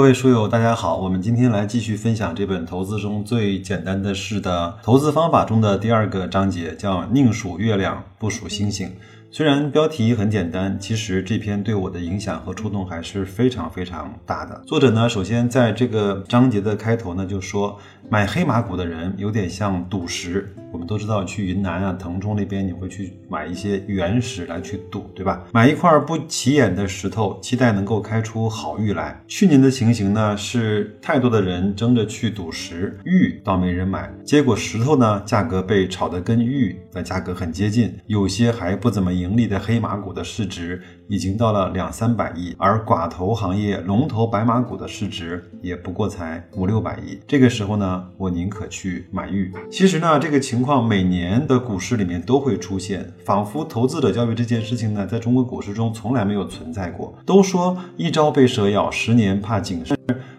各位书友，大家好，我们今天来继续分享这本《投资中最简单的事》的投资方法中的第二个章节，叫“宁数月亮，不数星星”。虽然标题很简单，其实这篇对我的影响和触动还是非常非常大的。作者呢，首先在这个章节的开头呢，就说买黑马股的人有点像赌石。我们都知道，去云南啊、腾冲那边，你会去买一些原石来去赌，对吧？买一块不起眼的石头，期待能够开出好玉来。去年的情形呢，是太多的人争着去赌石，玉倒没人买，结果石头呢，价格被炒得跟玉的价格很接近，有些还不怎么。盈利的黑马股的市值已经到了两三百亿，而寡头行业龙头白马股的市值也不过才五六百亿。这个时候呢，我宁可去买玉。其实呢，这个情况每年的股市里面都会出现，仿佛投资者交易这件事情呢，在中国股市中从来没有存在过。都说一朝被蛇咬，十年怕井绳。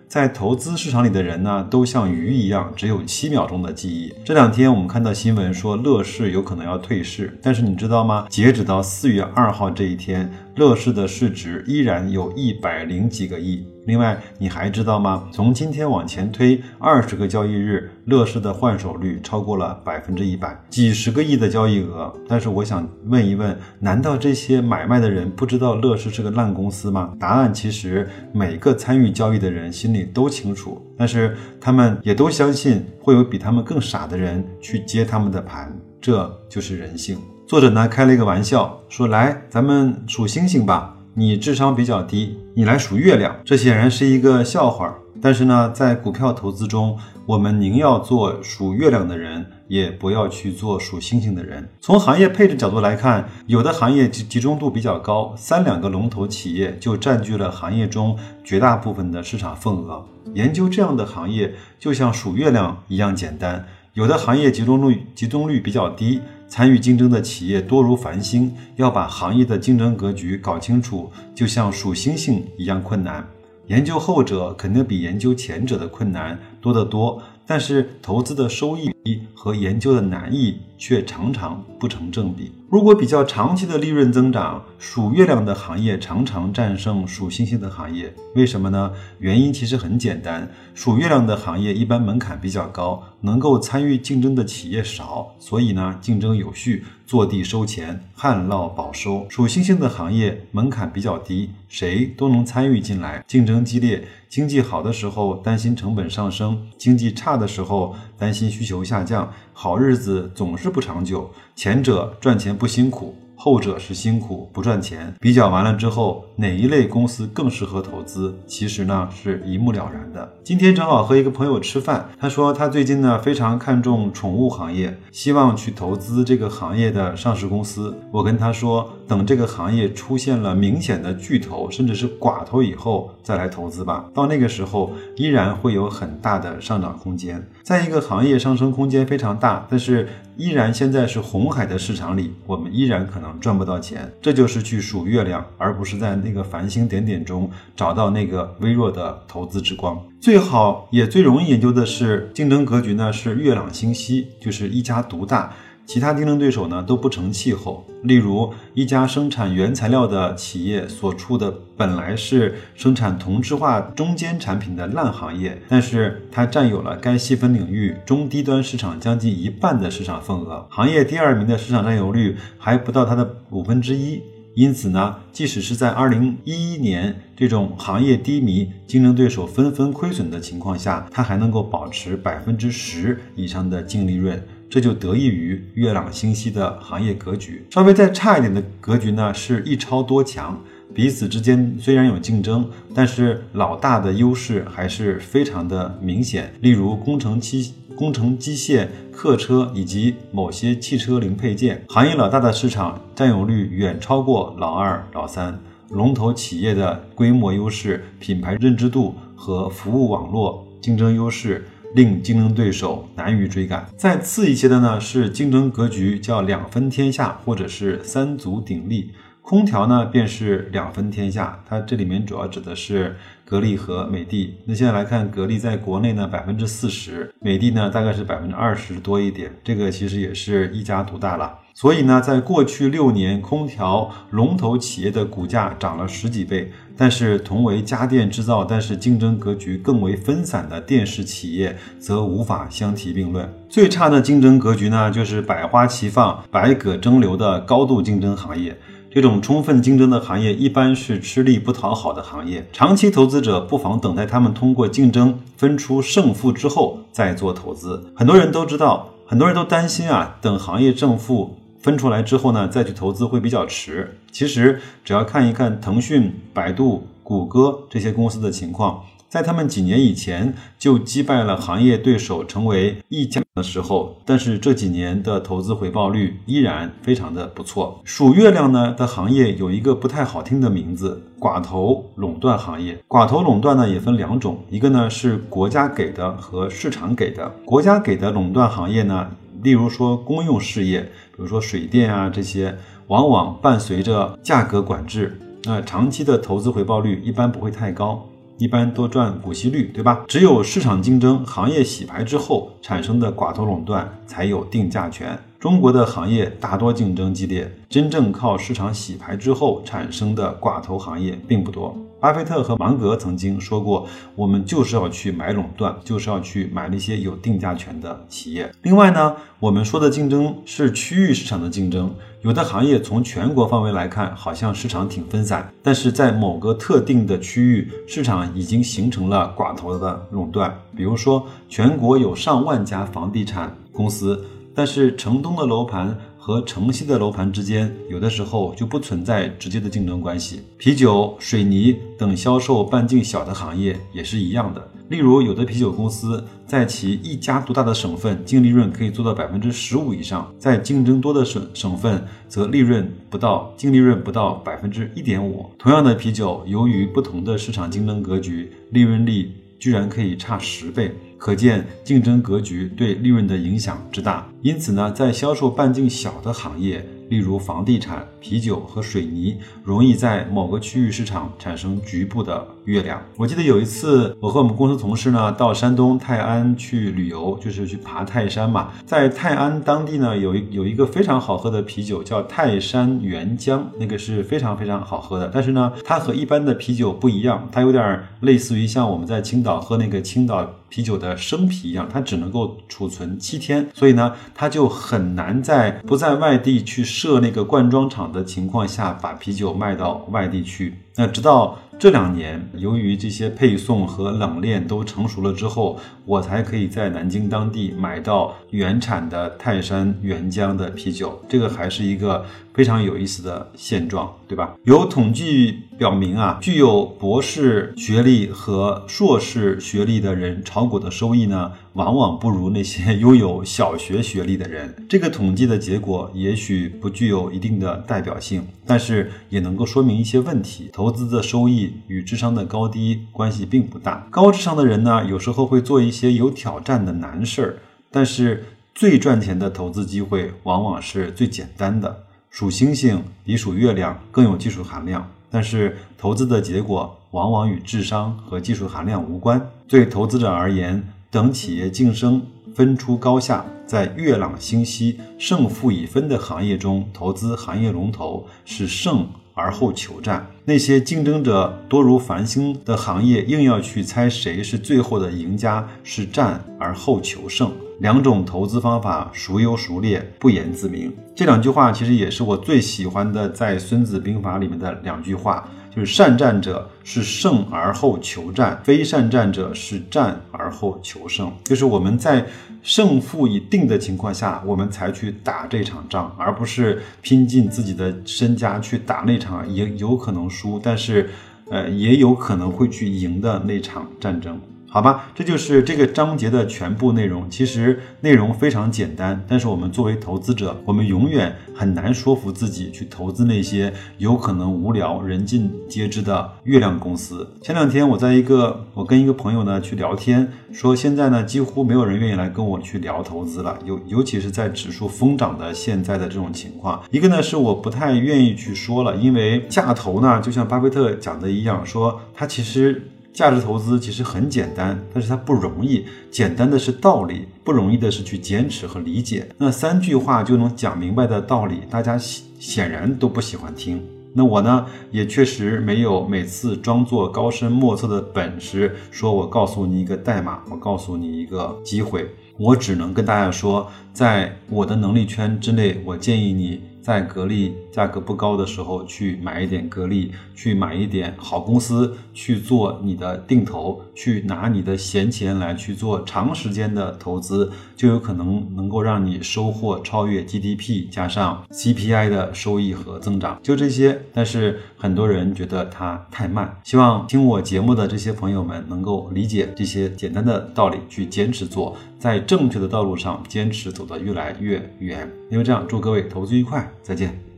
在投资市场里的人呢，都像鱼一样，只有七秒钟的记忆。这两天我们看到新闻说，乐视有可能要退市，但是你知道吗？截止到四月二号这一天。乐视的市值依然有一百零几个亿。另外，你还知道吗？从今天往前推二十个交易日，乐视的换手率超过了百分之一百，几十个亿的交易额。但是我想问一问，难道这些买卖的人不知道乐视是个烂公司吗？答案其实每个参与交易的人心里都清楚，但是他们也都相信会有比他们更傻的人去接他们的盘，这就是人性。作者呢开了一个玩笑，说：“来，咱们数星星吧。你智商比较低，你来数月亮。”这显然是一个笑话。但是呢，在股票投资中，我们宁要做数月亮的人，也不要去做数星星的人。从行业配置角度来看，有的行业集集中度比较高，三两个龙头企业就占据了行业中绝大部分的市场份额。研究这样的行业，就像数月亮一样简单。有的行业集中率集中率比较低。参与竞争的企业多如繁星，要把行业的竞争格局搞清楚，就像数星星一样困难。研究后者肯定比研究前者的困难多得多，但是投资的收益和研究的难易却常常不成正比。如果比较长期的利润增长，数月亮的行业常常战胜数星星的行业。为什么呢？原因其实很简单，数月亮的行业一般门槛比较高，能够参与竞争的企业少，所以呢竞争有序，坐地收钱，旱涝保收。数星星的行业门槛比较低，谁都能参与进来，竞争激烈。经济好的时候担心成本上升，经济差的时候担心需求下降。好日子总是不长久，前者赚钱不辛苦。后者是辛苦不赚钱，比较完了之后，哪一类公司更适合投资？其实呢是一目了然的。今天正好和一个朋友吃饭，他说他最近呢非常看重宠物行业，希望去投资这个行业的上市公司。我跟他说，等这个行业出现了明显的巨头，甚至是寡头以后再来投资吧。到那个时候，依然会有很大的上涨空间。在一个行业上升空间非常大，但是依然现在是红海的市场里，我们依然可能。赚不到钱，这就是去数月亮，而不是在那个繁星点点中找到那个微弱的投资之光。最好也最容易研究的是竞争格局呢，是月朗星稀，就是一家独大。其他竞争对手呢都不成气候。例如，一家生产原材料的企业所处的本来是生产同质化中间产品的烂行业，但是它占有了该细分领域中低端市场将近一半的市场份额，行业第二名的市场占有率还不到它的五分之一。因此呢，即使是在二零一一年这种行业低迷、竞争对手纷纷亏损的情况下，它还能够保持百分之十以上的净利润。这就得益于月朗星稀的行业格局。稍微再差一点的格局呢，是一超多强，彼此之间虽然有竞争，但是老大的优势还是非常的明显。例如工程机、工程机械、客车以及某些汽车零配件，行业老大的市场占有率远超过老二、老三。龙头企业的规模优势、品牌认知度和服务网络竞争优势。令竞争对手难于追赶。再次一些的呢，是竞争格局叫两分天下，或者是三足鼎立。空调呢，便是两分天下。它这里面主要指的是格力和美的。那现在来看，格力在国内呢百分之四十，美的呢大概是百分之二十多一点。这个其实也是一家独大了。所以呢，在过去六年，空调龙头企业的股价涨了十几倍。但是同为家电制造，但是竞争格局更为分散的电视企业，则无法相提并论。最差的竞争格局呢，就是百花齐放、百舸争流的高度竞争行业。这种充分竞争的行业，一般是吃力不讨好的行业。长期投资者不妨等待他们通过竞争分出胜负之后再做投资。很多人都知道，很多人都担心啊，等行业胜负分出来之后呢，再去投资会比较迟。其实只要看一看腾讯、百度、谷歌这些公司的情况。在他们几年以前就击败了行业对手，成为一家的时候，但是这几年的投资回报率依然非常的不错。数月亮呢的行业有一个不太好听的名字——寡头垄断行业。寡头垄断呢也分两种，一个呢是国家给的和市场给的。国家给的垄断行业呢，例如说公用事业，比如说水电啊这些，往往伴随着价格管制，那长期的投资回报率一般不会太高。一般都赚股息率，对吧？只有市场竞争、行业洗牌之后产生的寡头垄断才有定价权。中国的行业大多竞争激烈，真正靠市场洗牌之后产生的寡头行业并不多。巴菲特和芒格曾经说过：“我们就是要去买垄断，就是要去买那些有定价权的企业。”另外呢，我们说的竞争是区域市场的竞争。有的行业从全国范围来看，好像市场挺分散，但是在某个特定的区域，市场已经形成了寡头的垄断。比如说，全国有上万家房地产公司，但是城东的楼盘和城西的楼盘之间，有的时候就不存在直接的竞争关系。啤酒、水泥等销售半径小的行业也是一样的。例如，有的啤酒公司在其一家独大的省份，净利润可以做到百分之十五以上；在竞争多的省省份，则利润不到，净利润不到百分之一点五。同样的啤酒，由于不同的市场竞争格局，利润率居然可以差十倍，可见竞争格局对利润的影响之大。因此呢，在销售半径小的行业，例如房地产、啤酒和水泥，容易在某个区域市场产生局部的月亮。我记得有一次，我和我们公司同事呢到山东泰安去旅游，就是去爬泰山嘛。在泰安当地呢，有一有一个非常好喝的啤酒，叫泰山原浆，那个是非常非常好喝的。但是呢，它和一般的啤酒不一样，它有点类似于像我们在青岛喝那个青岛啤酒的生啤一样，它只能够储存七天，所以呢，它就很难在不在外地去。设那个灌装厂的情况下，把啤酒卖到外地去。那直到这两年，由于这些配送和冷链都成熟了之后，我才可以在南京当地买到原产的泰山原浆的啤酒。这个还是一个非常有意思的现状，对吧？有统计表明啊，具有博士学历和硕士学历的人炒股的收益呢，往往不如那些 拥有小学学历的人。这个统计的结果也许不具有一定的代表性，但是也能够说明一些问题。投资的收益与智商的高低关系并不大。高智商的人呢，有时候会做一些有挑战的难事儿，但是最赚钱的投资机会往往是最简单的。数星星比数月亮更有技术含量，但是投资的结果往往与智商和技术含量无关。对投资者而言，等企业竞争分出高下，在月朗星稀、胜负已分的行业中投资行业龙头是胜。而后求战，那些竞争者多如繁星的行业，硬要去猜谁是最后的赢家，是战而后求胜。两种投资方法孰优孰劣，不言自明。这两句话其实也是我最喜欢的，在《孙子兵法》里面的两句话。就是善战者是胜而后求战，非善战者是战而后求胜。就是我们在胜负已定的情况下，我们才去打这场仗，而不是拼尽自己的身家去打那场也有可能输，但是呃也有可能会去赢的那场战争。好吧，这就是这个章节的全部内容。其实内容非常简单，但是我们作为投资者，我们永远很难说服自己去投资那些有可能无聊、人尽皆知的月亮公司。前两天我在一个，我跟一个朋友呢去聊天，说现在呢几乎没有人愿意来跟我去聊投资了，尤尤其是在指数疯涨的现在的这种情况。一个呢是我不太愿意去说了，因为价投呢，就像巴菲特讲的一样，说他其实。价值投资其实很简单，但是它不容易。简单的是道理，不容易的是去坚持和理解。那三句话就能讲明白的道理，大家显然都不喜欢听。那我呢，也确实没有每次装作高深莫测的本事，说我告诉你一个代码，我告诉你一个机会。我只能跟大家说，在我的能力圈之内，我建议你。在格力价格不高的时候去买一点格力，去买一点好公司去做你的定投，去拿你的闲钱来去做长时间的投资，就有可能能够让你收获超越 GDP 加上 CPI 的收益和增长。就这些，但是很多人觉得它太慢。希望听我节目的这些朋友们能够理解这些简单的道理，去坚持做，在正确的道路上坚持走得越来越远。因为这样，祝各位投资愉快。再见。